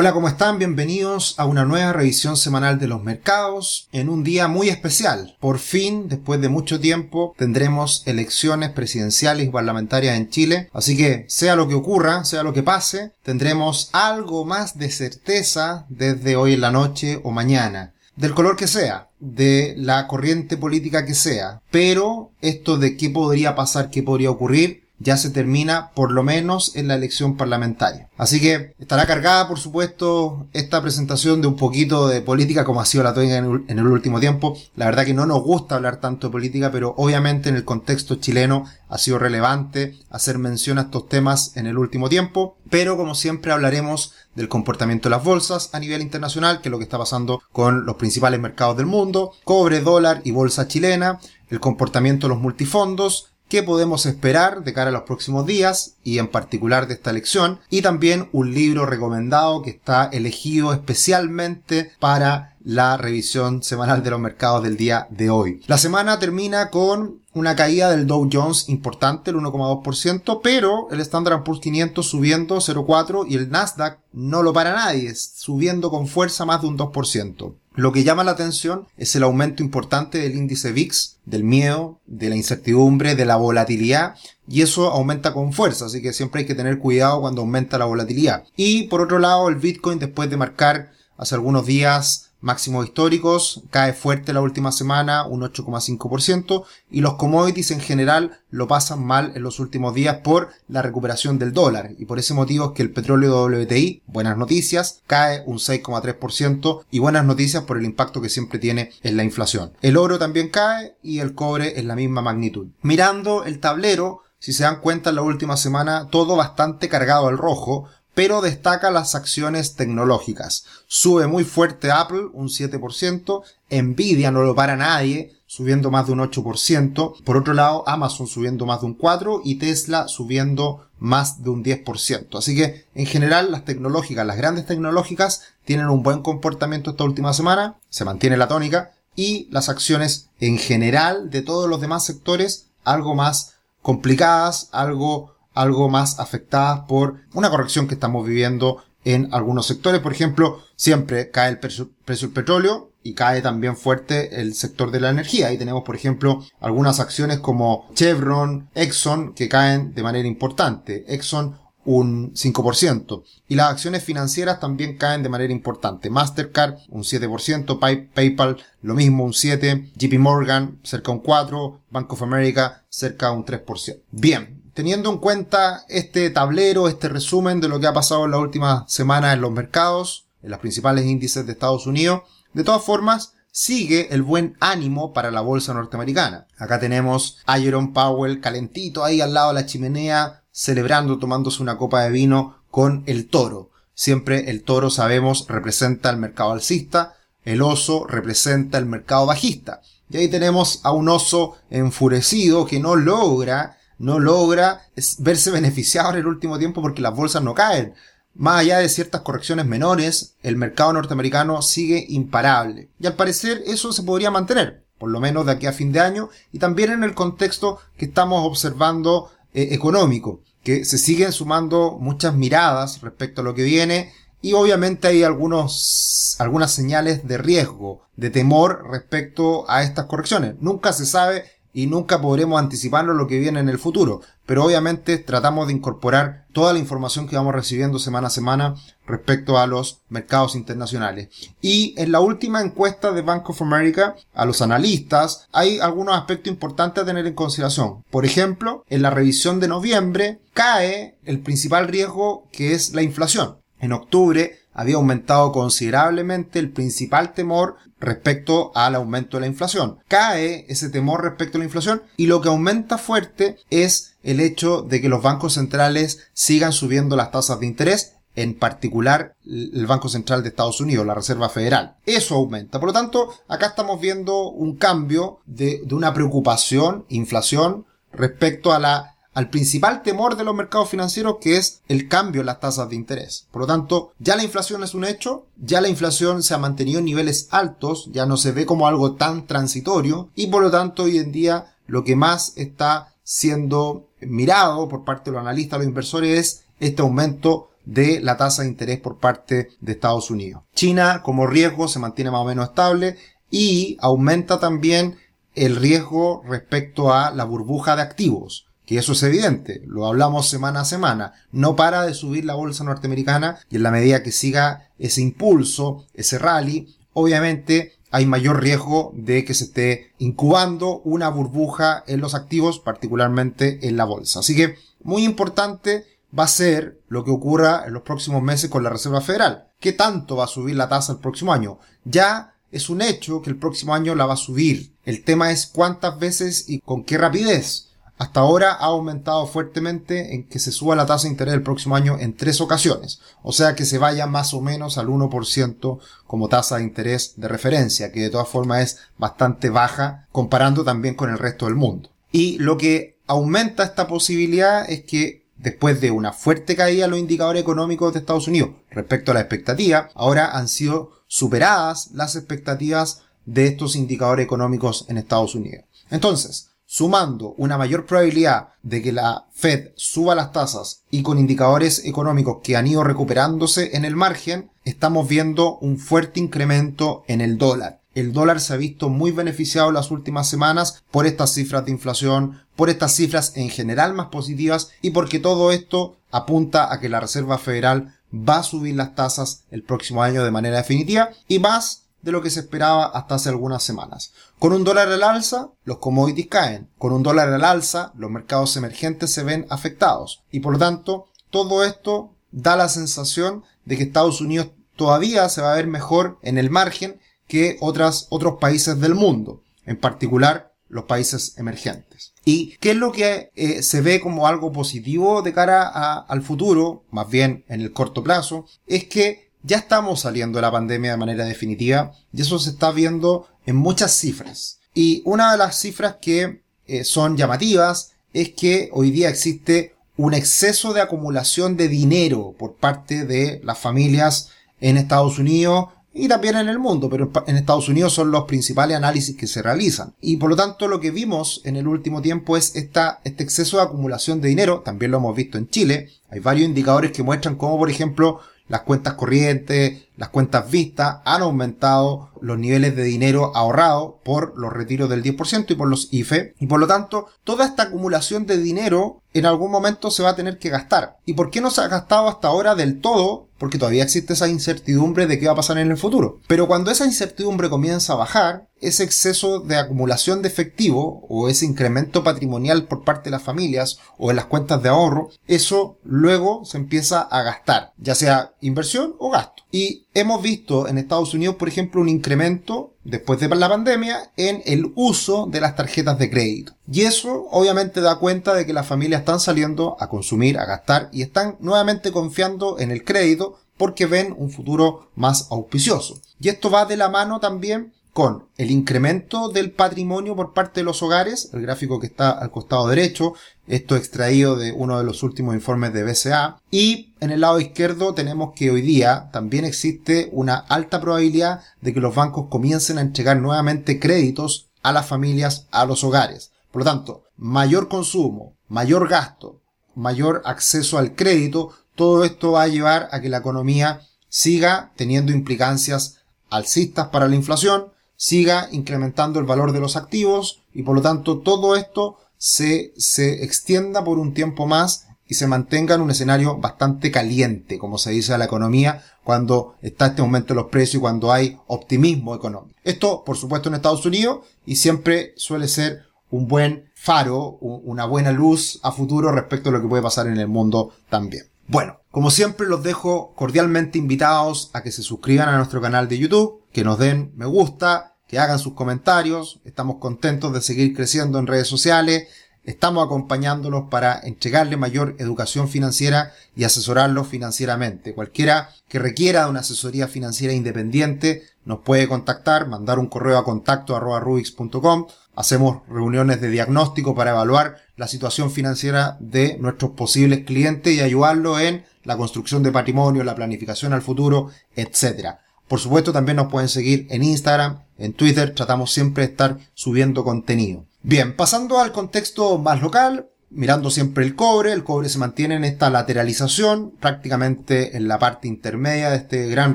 Hola, ¿cómo están? Bienvenidos a una nueva revisión semanal de los mercados en un día muy especial. Por fin, después de mucho tiempo, tendremos elecciones presidenciales y parlamentarias en Chile. Así que, sea lo que ocurra, sea lo que pase, tendremos algo más de certeza desde hoy en la noche o mañana. Del color que sea, de la corriente política que sea. Pero esto de qué podría pasar, qué podría ocurrir, ya se termina por lo menos en la elección parlamentaria. Así que estará cargada, por supuesto, esta presentación de un poquito de política como ha sido la tónica en el último tiempo. La verdad que no nos gusta hablar tanto de política, pero obviamente en el contexto chileno ha sido relevante hacer mención a estos temas en el último tiempo. Pero como siempre hablaremos del comportamiento de las bolsas a nivel internacional, que es lo que está pasando con los principales mercados del mundo, cobre, dólar y bolsa chilena, el comportamiento de los multifondos, qué podemos esperar de cara a los próximos días y en particular de esta elección y también un libro recomendado que está elegido especialmente para la revisión semanal de los mercados del día de hoy. La semana termina con una caída del Dow Jones importante, el 1,2%, pero el Standard Poor's 500 subiendo 0,4% y el Nasdaq no lo para nadie, subiendo con fuerza más de un 2%. Lo que llama la atención es el aumento importante del índice VIX, del miedo, de la incertidumbre, de la volatilidad, y eso aumenta con fuerza, así que siempre hay que tener cuidado cuando aumenta la volatilidad. Y por otro lado, el Bitcoin después de marcar hace algunos días máximos históricos, cae fuerte la última semana, un 8,5%, y los commodities en general lo pasan mal en los últimos días por la recuperación del dólar, y por ese motivo es que el petróleo WTI, buenas noticias, cae un 6,3%, y buenas noticias por el impacto que siempre tiene en la inflación. El oro también cae, y el cobre en la misma magnitud. Mirando el tablero, si se dan cuenta en la última semana, todo bastante cargado al rojo, pero destaca las acciones tecnológicas. Sube muy fuerte Apple, un 7%, Nvidia no lo para nadie, subiendo más de un 8%, por otro lado Amazon subiendo más de un 4% y Tesla subiendo más de un 10%. Así que en general las tecnológicas, las grandes tecnológicas tienen un buen comportamiento esta última semana, se mantiene la tónica y las acciones en general de todos los demás sectores algo más complicadas, algo algo más afectadas por una corrección que estamos viviendo en algunos sectores. Por ejemplo, siempre cae el precio, del petróleo y cae también fuerte el sector de la energía. Ahí tenemos, por ejemplo, algunas acciones como Chevron, Exxon, que caen de manera importante. Exxon un 5%. Y las acciones financieras también caen de manera importante. Mastercard un 7%, PayPal lo mismo un 7%, JP Morgan cerca un 4%, Bank of America cerca un 3%. Bien, Teniendo en cuenta este tablero, este resumen de lo que ha pasado en la última semana en los mercados, en los principales índices de Estados Unidos, de todas formas, sigue el buen ánimo para la bolsa norteamericana. Acá tenemos a Jerome Powell calentito ahí al lado de la chimenea, celebrando, tomándose una copa de vino con el toro. Siempre el toro, sabemos, representa el mercado alcista, el oso representa el mercado bajista. Y ahí tenemos a un oso enfurecido que no logra no logra verse beneficiado en el último tiempo porque las bolsas no caen. Más allá de ciertas correcciones menores, el mercado norteamericano sigue imparable. Y al parecer eso se podría mantener, por lo menos de aquí a fin de año, y también en el contexto que estamos observando eh, económico, que se siguen sumando muchas miradas respecto a lo que viene, y obviamente hay algunos, algunas señales de riesgo, de temor respecto a estas correcciones. Nunca se sabe y nunca podremos anticiparnos lo que viene en el futuro, pero obviamente tratamos de incorporar toda la información que vamos recibiendo semana a semana respecto a los mercados internacionales. Y en la última encuesta de Bank of America, a los analistas, hay algunos aspectos importantes a tener en consideración. Por ejemplo, en la revisión de noviembre cae el principal riesgo que es la inflación. En octubre había aumentado considerablemente el principal temor respecto al aumento de la inflación. Cae ese temor respecto a la inflación y lo que aumenta fuerte es el hecho de que los bancos centrales sigan subiendo las tasas de interés en particular el Banco Central de Estados Unidos, la Reserva Federal. Eso aumenta. Por lo tanto, acá estamos viendo un cambio de, de una preocupación, inflación, respecto a la al principal temor de los mercados financieros que es el cambio en las tasas de interés. Por lo tanto, ya la inflación es un hecho, ya la inflación se ha mantenido en niveles altos, ya no se ve como algo tan transitorio y por lo tanto hoy en día lo que más está siendo mirado por parte de los analistas, los inversores es este aumento de la tasa de interés por parte de Estados Unidos. China como riesgo se mantiene más o menos estable y aumenta también el riesgo respecto a la burbuja de activos que eso es evidente, lo hablamos semana a semana, no para de subir la bolsa norteamericana y en la medida que siga ese impulso, ese rally, obviamente hay mayor riesgo de que se esté incubando una burbuja en los activos, particularmente en la bolsa. Así que muy importante va a ser lo que ocurra en los próximos meses con la Reserva Federal. ¿Qué tanto va a subir la tasa el próximo año? Ya es un hecho que el próximo año la va a subir. El tema es cuántas veces y con qué rapidez. Hasta ahora ha aumentado fuertemente en que se suba la tasa de interés el próximo año en tres ocasiones, o sea que se vaya más o menos al 1% como tasa de interés de referencia, que de todas formas es bastante baja comparando también con el resto del mundo. Y lo que aumenta esta posibilidad es que después de una fuerte caída en los indicadores económicos de Estados Unidos respecto a la expectativa, ahora han sido superadas las expectativas de estos indicadores económicos en Estados Unidos. Entonces, sumando una mayor probabilidad de que la Fed suba las tasas y con indicadores económicos que han ido recuperándose en el margen, estamos viendo un fuerte incremento en el dólar. El dólar se ha visto muy beneficiado en las últimas semanas por estas cifras de inflación, por estas cifras en general más positivas y porque todo esto apunta a que la Reserva Federal va a subir las tasas el próximo año de manera definitiva y más de lo que se esperaba hasta hace algunas semanas. Con un dólar al alza, los commodities caen. Con un dólar al alza, los mercados emergentes se ven afectados. Y por lo tanto, todo esto da la sensación de que Estados Unidos todavía se va a ver mejor en el margen que otras, otros países del mundo. En particular, los países emergentes. ¿Y qué es lo que eh, se ve como algo positivo de cara al futuro, más bien en el corto plazo? Es que ya estamos saliendo de la pandemia de manera definitiva y eso se está viendo en muchas cifras. Y una de las cifras que eh, son llamativas es que hoy día existe un exceso de acumulación de dinero por parte de las familias en Estados Unidos y también en el mundo, pero en Estados Unidos son los principales análisis que se realizan. Y por lo tanto lo que vimos en el último tiempo es esta, este exceso de acumulación de dinero, también lo hemos visto en Chile, hay varios indicadores que muestran cómo, por ejemplo, las cuentas corrientes, las cuentas vistas han aumentado los niveles de dinero ahorrado por los retiros del 10% y por los IFE. Y por lo tanto, toda esta acumulación de dinero en algún momento se va a tener que gastar. ¿Y por qué no se ha gastado hasta ahora del todo? Porque todavía existe esa incertidumbre de qué va a pasar en el futuro. Pero cuando esa incertidumbre comienza a bajar, ese exceso de acumulación de efectivo o ese incremento patrimonial por parte de las familias o en las cuentas de ahorro, eso luego se empieza a gastar, ya sea inversión o gasto. Y hemos visto en Estados Unidos, por ejemplo, un incremento después de la pandemia en el uso de las tarjetas de crédito. Y eso obviamente da cuenta de que las familias están saliendo a consumir, a gastar y están nuevamente confiando en el crédito porque ven un futuro más auspicioso. Y esto va de la mano también con el incremento del patrimonio por parte de los hogares, el gráfico que está al costado derecho, esto extraído de uno de los últimos informes de BCA, y en el lado izquierdo tenemos que hoy día también existe una alta probabilidad de que los bancos comiencen a entregar nuevamente créditos a las familias, a los hogares. Por lo tanto, mayor consumo, mayor gasto, mayor acceso al crédito, todo esto va a llevar a que la economía siga teniendo implicancias alcistas para la inflación, siga incrementando el valor de los activos y por lo tanto todo esto se, se extienda por un tiempo más y se mantenga en un escenario bastante caliente, como se dice a la economía, cuando está este aumento de los precios y cuando hay optimismo económico. Esto, por supuesto, en Estados Unidos y siempre suele ser un buen faro, una buena luz a futuro respecto a lo que puede pasar en el mundo también. Bueno, como siempre los dejo cordialmente invitados a que se suscriban a nuestro canal de YouTube, que nos den me gusta, que hagan sus comentarios. Estamos contentos de seguir creciendo en redes sociales. Estamos acompañándolos para entregarle mayor educación financiera y asesorarlos financieramente. Cualquiera que requiera de una asesoría financiera independiente nos puede contactar, mandar un correo a contacto arroba rubix.com. Hacemos reuniones de diagnóstico para evaluar la situación financiera de nuestros posibles clientes y ayudarlos en la construcción de patrimonio, la planificación al futuro, etc. Por supuesto, también nos pueden seguir en Instagram, en Twitter, tratamos siempre de estar subiendo contenido. Bien, pasando al contexto más local, mirando siempre el cobre, el cobre se mantiene en esta lateralización, prácticamente en la parte intermedia de este gran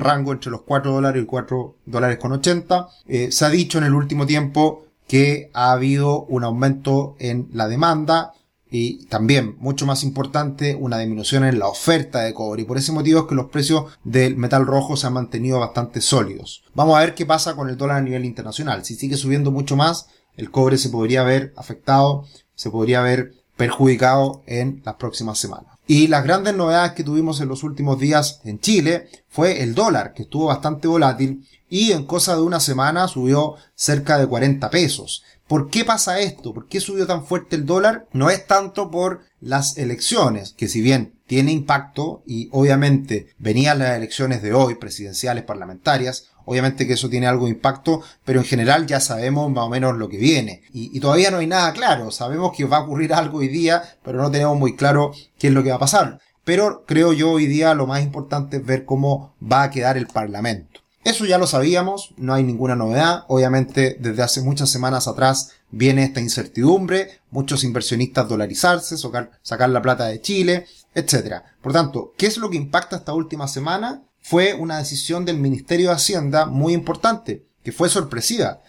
rango entre los 4 dólares y 4 dólares con 80. Eh, se ha dicho en el último tiempo que ha habido un aumento en la demanda y también, mucho más importante, una disminución en la oferta de cobre. Y por ese motivo es que los precios del metal rojo se han mantenido bastante sólidos. Vamos a ver qué pasa con el dólar a nivel internacional. Si sigue subiendo mucho más, el cobre se podría ver afectado, se podría ver perjudicado en las próximas semanas. Y las grandes novedades que tuvimos en los últimos días en Chile fue el dólar, que estuvo bastante volátil y en cosa de una semana subió cerca de 40 pesos. ¿Por qué pasa esto? ¿Por qué subió tan fuerte el dólar? No es tanto por las elecciones, que si bien tiene impacto y obviamente venían las elecciones de hoy, presidenciales, parlamentarias, obviamente que eso tiene algo de impacto, pero en general ya sabemos más o menos lo que viene. Y, todavía no hay nada claro, sabemos que va a ocurrir algo hoy día, pero no tenemos muy claro qué es lo que va a pasar. Pero creo yo hoy día lo más importante es ver cómo va a quedar el Parlamento. Eso ya lo sabíamos, no hay ninguna novedad. Obviamente, desde hace muchas semanas atrás viene esta incertidumbre, muchos inversionistas dolarizarse, sacar, la plata de Chile, etc. Por tanto, ¿qué es lo que impacta esta última semana? Fue una decisión del Ministerio de Hacienda muy importante, que fue sorpresiva.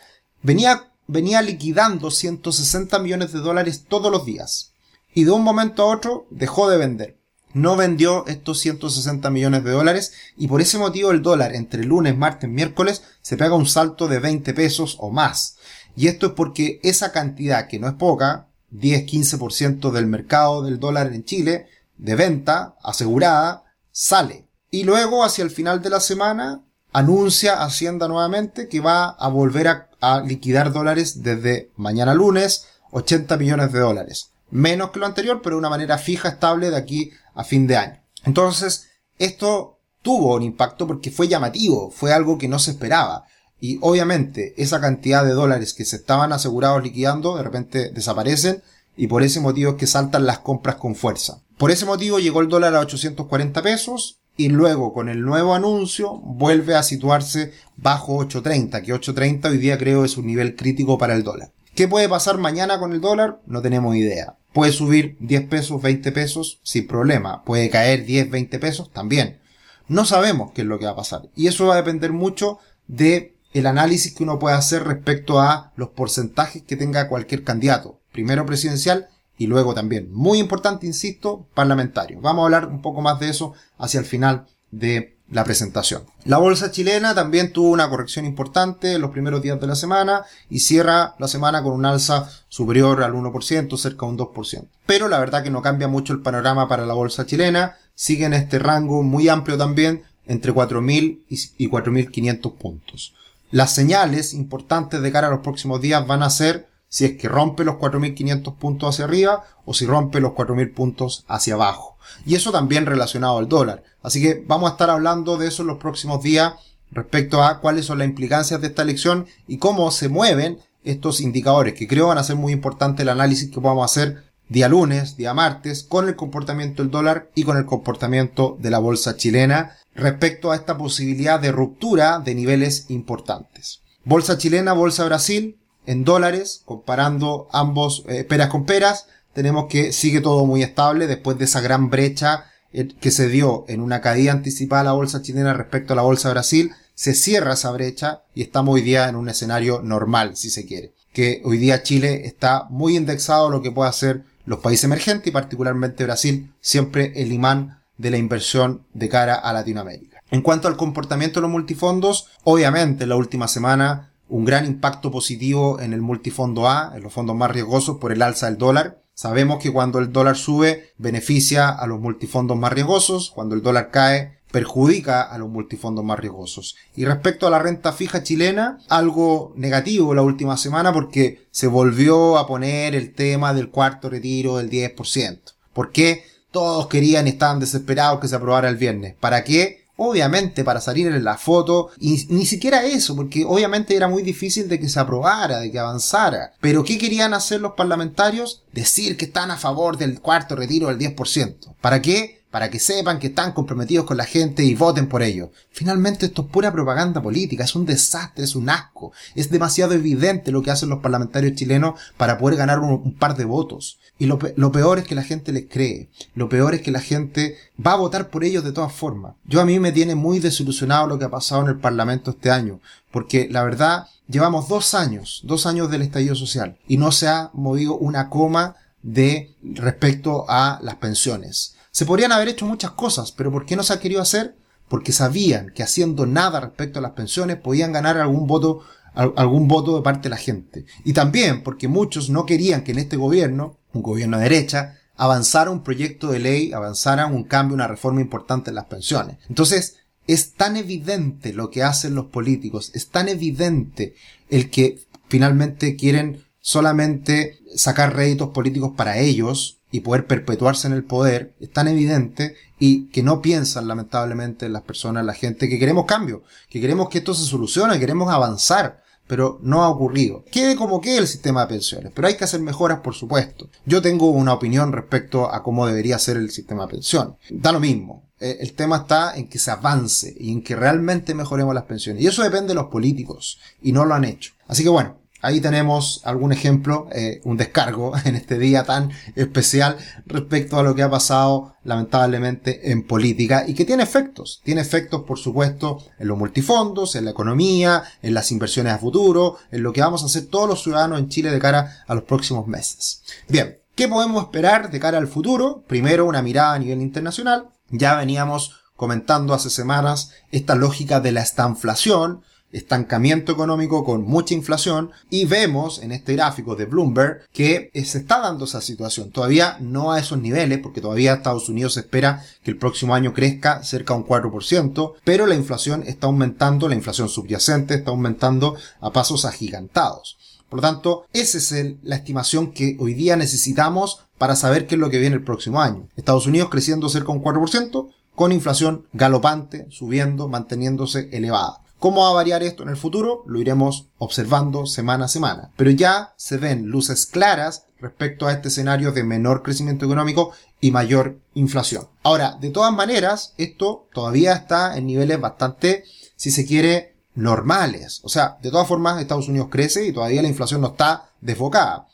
Venía, venía liquidando 160 millones de dólares todos los días. Y de un momento a otro dejó de vender no vendió estos 160 millones de dólares y por ese motivo el dólar entre lunes, martes, miércoles se pega un salto de 20 pesos o más. Y esto es porque esa cantidad, que no es poca, 10-15% del mercado del dólar en Chile, de venta asegurada, sale. Y luego, hacia el final de la semana, anuncia Hacienda nuevamente que va a volver a, liquidar dólares desde mañana lunes, 80 millones de dólares menos que lo anterior, pero de una manera fija, estable de aquí a fin de año. Entonces, esto tuvo un impacto porque fue llamativo, fue algo que no se esperaba. Y obviamente esa cantidad de dólares que se estaban asegurados liquidando de repente desaparecen y por ese motivo es que saltan las compras con fuerza. Por ese motivo llegó el dólar a 840 pesos y luego con el nuevo anuncio vuelve a situarse bajo 830, que 830 hoy día creo es un nivel crítico para el dólar. ¿Qué puede pasar mañana con el dólar? No tenemos idea. Puede subir 10 pesos, 20 pesos sin problema. Puede caer 10, 20 pesos también. No sabemos qué es lo que va a pasar. Y eso va a depender mucho de el análisis que uno puede hacer respecto a los porcentajes que tenga cualquier candidato. Primero presidencial y luego también, muy importante, insisto, parlamentario. Vamos a hablar un poco más de eso hacia el final de la presentación. La bolsa chilena también tuvo una corrección importante en los primeros días de la semana y cierra la semana con un alza superior al 1%, cerca de un 2%. Pero la verdad que no cambia mucho el panorama para la bolsa chilena, sigue en este rango muy amplio también, entre 4.000 y 4.500 puntos. Las señales importantes de cara a los próximos días van a ser si es que rompe los 4.500 puntos hacia arriba o si rompe los 4.000 puntos hacia abajo. Y eso también relacionado al dólar. Así que vamos a estar hablando de eso en los próximos días respecto a cuáles son las implicancias de esta elección y cómo se mueven estos indicadores, que creo van a ser muy importante el análisis que a hacer día lunes, día martes, con el comportamiento del dólar y con el comportamiento de la bolsa chilena respecto a esta posibilidad de ruptura de niveles importantes. Bolsa chilena, bolsa Brasil, en dólares, comparando ambos eh, peras con peras, tenemos que sigue todo muy estable después de esa gran brecha eh, que se dio en una caída anticipada a la bolsa chilena respecto a la bolsa Brasil, se cierra esa brecha y estamos hoy día en un escenario normal, si se quiere. Que hoy día Chile está muy indexado a lo que puede hacer los países emergentes y particularmente Brasil, siempre el imán de la inversión de cara a Latinoamérica. En cuanto al comportamiento de los multifondos, obviamente en la última semana un gran impacto positivo en el multifondo A, en los fondos más riesgosos por el alza del dólar. Sabemos que cuando el dólar sube beneficia a los multifondos más riesgosos, cuando el dólar cae perjudica a los multifondos más riesgosos. Y respecto a la renta fija chilena, algo negativo la última semana porque se volvió a poner el tema del cuarto retiro del 10%. ¿Por qué? Todos querían estaban desesperados que se aprobara el viernes. ¿Para qué? Obviamente para salir en la foto, y ni siquiera eso, porque obviamente era muy difícil de que se aprobara, de que avanzara. Pero ¿qué querían hacer los parlamentarios? Decir que están a favor del cuarto retiro del 10%. ¿Para qué? Para que sepan que están comprometidos con la gente y voten por ellos. Finalmente esto es pura propaganda política, es un desastre, es un asco. Es demasiado evidente lo que hacen los parlamentarios chilenos para poder ganar un, par de votos. Y lo, lo, peor es que la gente les cree. Lo peor es que la gente va a votar por ellos de todas formas. Yo a mí me tiene muy desilusionado lo que ha pasado en el Parlamento este año. Porque la verdad, llevamos dos años, dos años del estallido social. Y no se ha movido una coma de respecto a las pensiones. Se podrían haber hecho muchas cosas, pero ¿por qué no se ha querido hacer? Porque sabían que haciendo nada respecto a las pensiones podían ganar algún voto, algún voto de parte de la gente. Y también porque muchos no querían que en este gobierno, un gobierno de derecha, avanzara un proyecto de ley, avanzara un cambio, una reforma importante en las pensiones. Entonces, es tan evidente lo que hacen los políticos, es tan evidente el que finalmente quieren solamente sacar réditos políticos para ellos y poder perpetuarse en el poder es tan evidente y que no piensan lamentablemente las personas, la gente, que queremos cambio, que queremos que esto se solucione, queremos avanzar, pero no ha ocurrido. Quede como quede el sistema de pensiones, pero hay que hacer mejoras, por supuesto. Yo tengo una opinión respecto a cómo debería ser el sistema de pensiones. Da lo mismo. Eh, el tema está en que se avance y en que realmente mejoremos las pensiones. Y eso depende de los políticos, y no lo han hecho. Así que bueno, Ahí tenemos algún ejemplo, eh, un descargo en este día tan especial respecto a lo que ha pasado lamentablemente en política y que tiene efectos. Tiene efectos, por supuesto, en los multifondos, en la economía, en las inversiones a futuro, en lo que vamos a hacer todos los ciudadanos en Chile de cara a los próximos meses. Bien, ¿qué podemos esperar de cara al futuro? Primero, una mirada a nivel internacional. Ya veníamos comentando hace semanas esta lógica de la estanflación, estancamiento económico con mucha inflación y vemos en este gráfico de Bloomberg que se está dando esa situación. Todavía no a esos niveles porque todavía Estados Unidos espera que el próximo año crezca cerca de un 4%, pero la inflación está aumentando, la inflación subyacente está aumentando a pasos agigantados. Por lo tanto, esa es la estimación que hoy día necesitamos para saber qué es lo que viene el próximo año. Estados Unidos creciendo cerca de un 4%, con inflación galopante, subiendo, manteniéndose elevada. ¿Cómo va a variar esto en el futuro? Lo iremos observando semana a semana. Pero ya se ven luces claras respecto a este escenario de menor crecimiento económico y mayor inflación. Ahora, de todas maneras, esto todavía está en niveles bastante, si se quiere, normales. O sea, de todas formas, Estados Unidos crece y todavía la inflación no está desbocada.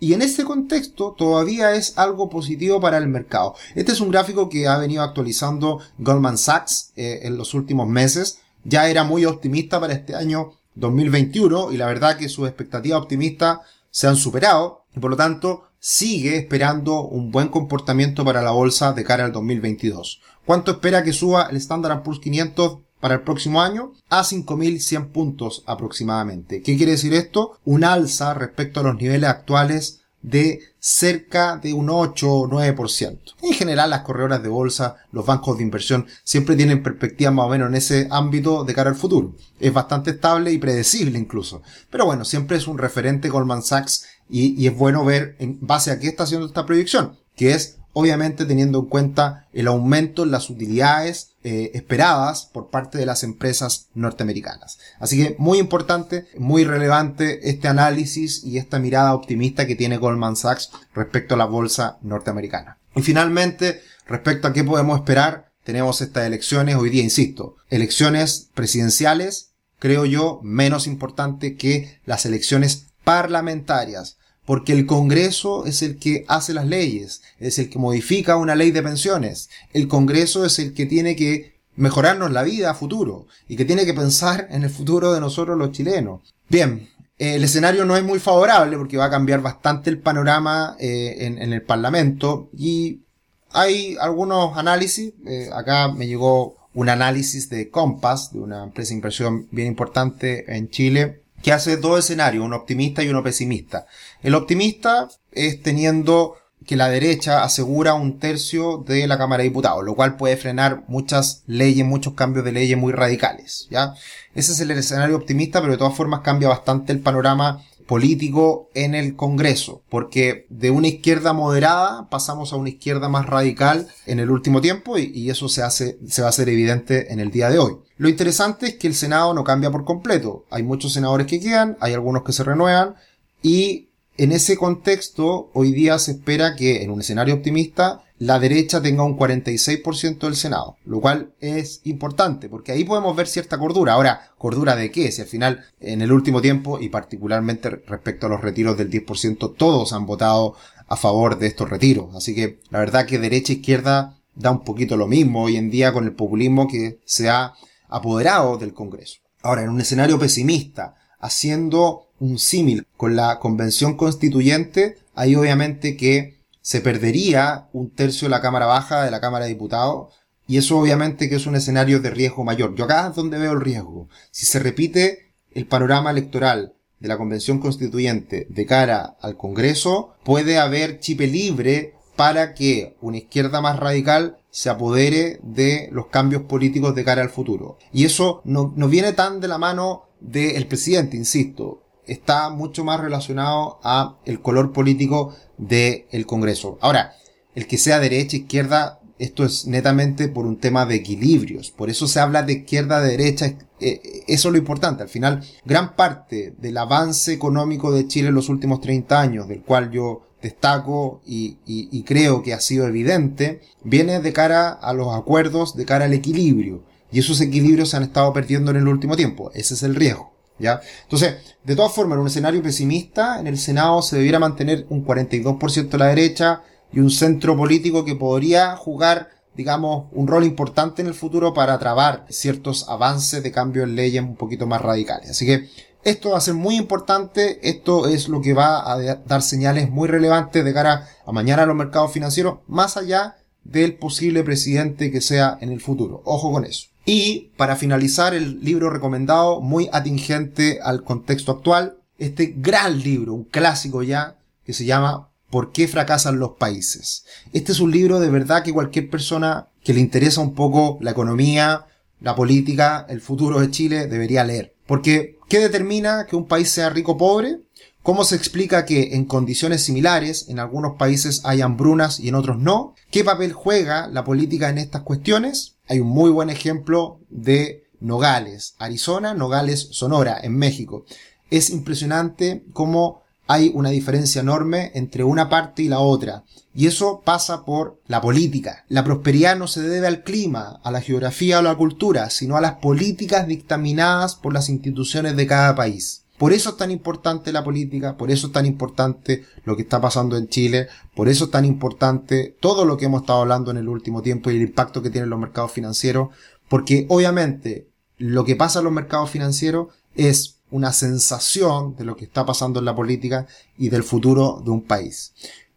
Y en este contexto todavía es algo positivo para el mercado. Este es un gráfico que ha venido actualizando Goldman Sachs eh, en los últimos meses ya era muy optimista para este año 2021 y la verdad que sus expectativas optimistas se han superado y por lo tanto sigue esperando un buen comportamiento para la bolsa de cara al 2022. ¿Cuánto espera que suba el Standard Poor's 500 para el próximo año? A 5.100 puntos aproximadamente. ¿Qué quiere decir esto? Un alza respecto a los niveles actuales de cerca de un 8 o 9%. En general, las corredoras de bolsa, los bancos de inversión, siempre tienen perspectivas más o menos en ese ámbito de cara al futuro. Es bastante estable y predecible incluso. Pero bueno, siempre es un referente Goldman Sachs y, y es bueno ver en base a qué está haciendo esta proyección, que es obviamente teniendo en cuenta el aumento en las utilidades eh, esperadas por parte de las empresas norteamericanas. Así que muy importante, muy relevante este análisis y esta mirada optimista que tiene Goldman Sachs respecto a la bolsa norteamericana. Y finalmente, respecto a qué podemos esperar, tenemos estas elecciones hoy día, insisto, elecciones presidenciales, creo yo, menos importante que las elecciones parlamentarias porque el Congreso es el que hace las leyes, es el que modifica una ley de pensiones. El Congreso es el que tiene que mejorarnos la vida a futuro y que tiene que pensar en el futuro de nosotros los chilenos. Bien, el escenario no es muy favorable porque va a cambiar bastante el panorama eh, en, el Parlamento y hay algunos análisis. Eh, acá me llegó un análisis de Compass, de una empresa de inversión bien importante en Chile, que hace dos escenarios, uno optimista y uno pesimista. El optimista es teniendo que la derecha asegura un tercio de la Cámara de Diputados, lo cual puede frenar muchas leyes, muchos cambios de leyes muy radicales, ¿ya? Ese es el escenario optimista, pero de todas formas cambia bastante el panorama político en el Congreso, porque de una izquierda moderada pasamos a una izquierda más radical en el último tiempo y, eso se hace, se va a hacer evidente en el día de hoy. Lo interesante es que el Senado no cambia por completo. Hay muchos senadores que quedan, hay algunos que se renuevan y en ese contexto, hoy día se espera que en un escenario optimista la derecha tenga un 46% del Senado, lo cual es importante, porque ahí podemos ver cierta cordura. Ahora, ¿cordura de qué? Si al final, en el último tiempo, y particularmente respecto a los retiros del 10%, todos han votado a favor de estos retiros. Así que la verdad que derecha e izquierda da un poquito lo mismo hoy en día con el populismo que se ha apoderado del Congreso. Ahora, en un escenario pesimista, haciendo un símil con la convención constituyente, hay obviamente que se perdería un tercio de la Cámara Baja de la Cámara de Diputados y eso obviamente que es un escenario de riesgo mayor. Yo acá es donde veo el riesgo. Si se repite el panorama electoral de la Convención Constituyente de cara al Congreso, puede haber chipe libre para que una izquierda más radical se apodere de los cambios políticos de cara al futuro. Y eso no, no viene tan de la mano del presidente, insisto está mucho más relacionado a el color político del Congreso. Ahora, el que sea derecha, izquierda, esto es netamente por un tema de equilibrios. Por eso se habla de izquierda, derecha. Eh, eso es lo importante. Al final, gran parte del avance económico de Chile en los últimos 30 años, del cual yo destaco y, y creo que ha sido evidente, viene de cara a los acuerdos, de cara al equilibrio. Y esos equilibrios se han estado perdiendo en el último tiempo. Ese es el riesgo. ¿Ya? Entonces, de todas formas, en un escenario pesimista, en el Senado se debiera mantener un 42% de la derecha y un centro político que podría jugar, digamos, un rol importante en el futuro para trabar ciertos avances de cambio en leyes un poquito más radicales. Así que esto va a ser muy importante, esto es lo que va a dar señales muy relevantes de cara a mañana a los mercados financieros, más allá del posible presidente que sea en el futuro. Ojo con eso. Y para finalizar el libro recomendado, muy atingente al contexto actual, este gran libro, un clásico ya, que se llama ¿Por qué fracasan los países? Este es un libro de verdad que cualquier persona que le interesa un poco la economía, la política, el futuro de Chile debería leer. Porque, ¿qué determina que un país sea rico o pobre? ¿Cómo se explica que en condiciones similares en algunos países hay hambrunas y en otros no? ¿Qué papel juega la política en estas cuestiones? Hay un muy buen ejemplo de Nogales, Arizona, Nogales, Sonora, en México. Es impresionante cómo hay una diferencia enorme entre una parte y la otra. Y eso pasa por la política. La prosperidad no se debe al clima, a la geografía o a la cultura, sino a las políticas dictaminadas por las instituciones de cada país. Por eso es tan importante la política, por eso es tan importante lo que está pasando en Chile, por eso es tan importante todo lo que hemos estado hablando en el último tiempo y el impacto que tienen los mercados financieros, porque obviamente lo que pasa en los mercados financieros es una sensación de lo que está pasando en la política y del futuro de un país.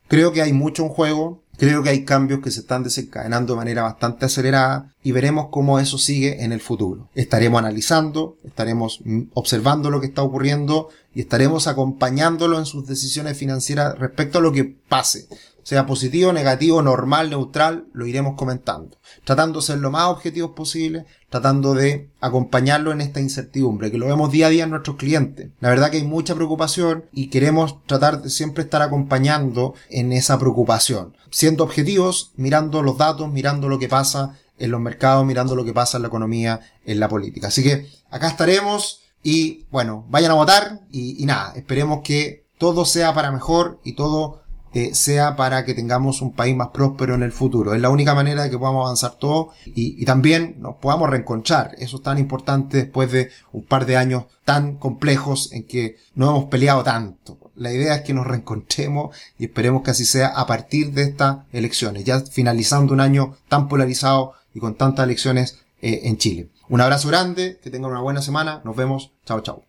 Creo que hay mucho en juego, Creo que hay cambios que se están desencadenando de manera bastante acelerada y veremos cómo eso sigue en el futuro. Estaremos analizando, estaremos observando lo que está ocurriendo y estaremos acompañándolo en sus decisiones financieras respecto a lo que pase sea positivo, negativo, normal, neutral, lo iremos comentando. Tratando de ser lo más objetivos posible, tratando de acompañarlo en esta incertidumbre, que lo vemos día a día en nuestros clientes. La verdad que hay mucha preocupación y queremos tratar de siempre estar acompañando en esa preocupación. Siendo objetivos, mirando los datos, mirando lo que pasa en los mercados, mirando lo que pasa en la economía, en la política. Así que acá estaremos y bueno, vayan a votar y, y nada, esperemos que todo sea para mejor y todo sea para que tengamos un país más próspero en el futuro. Es la única manera de que podamos avanzar todo y, y también nos podamos reenconchar. Eso es tan importante después de un par de años tan complejos en que no hemos peleado tanto. La idea es que nos reencontremos y esperemos que así sea a partir de estas elecciones, ya finalizando un año tan polarizado y con tantas elecciones eh, en Chile. Un abrazo grande, que tengan una buena semana, nos vemos, chao chao.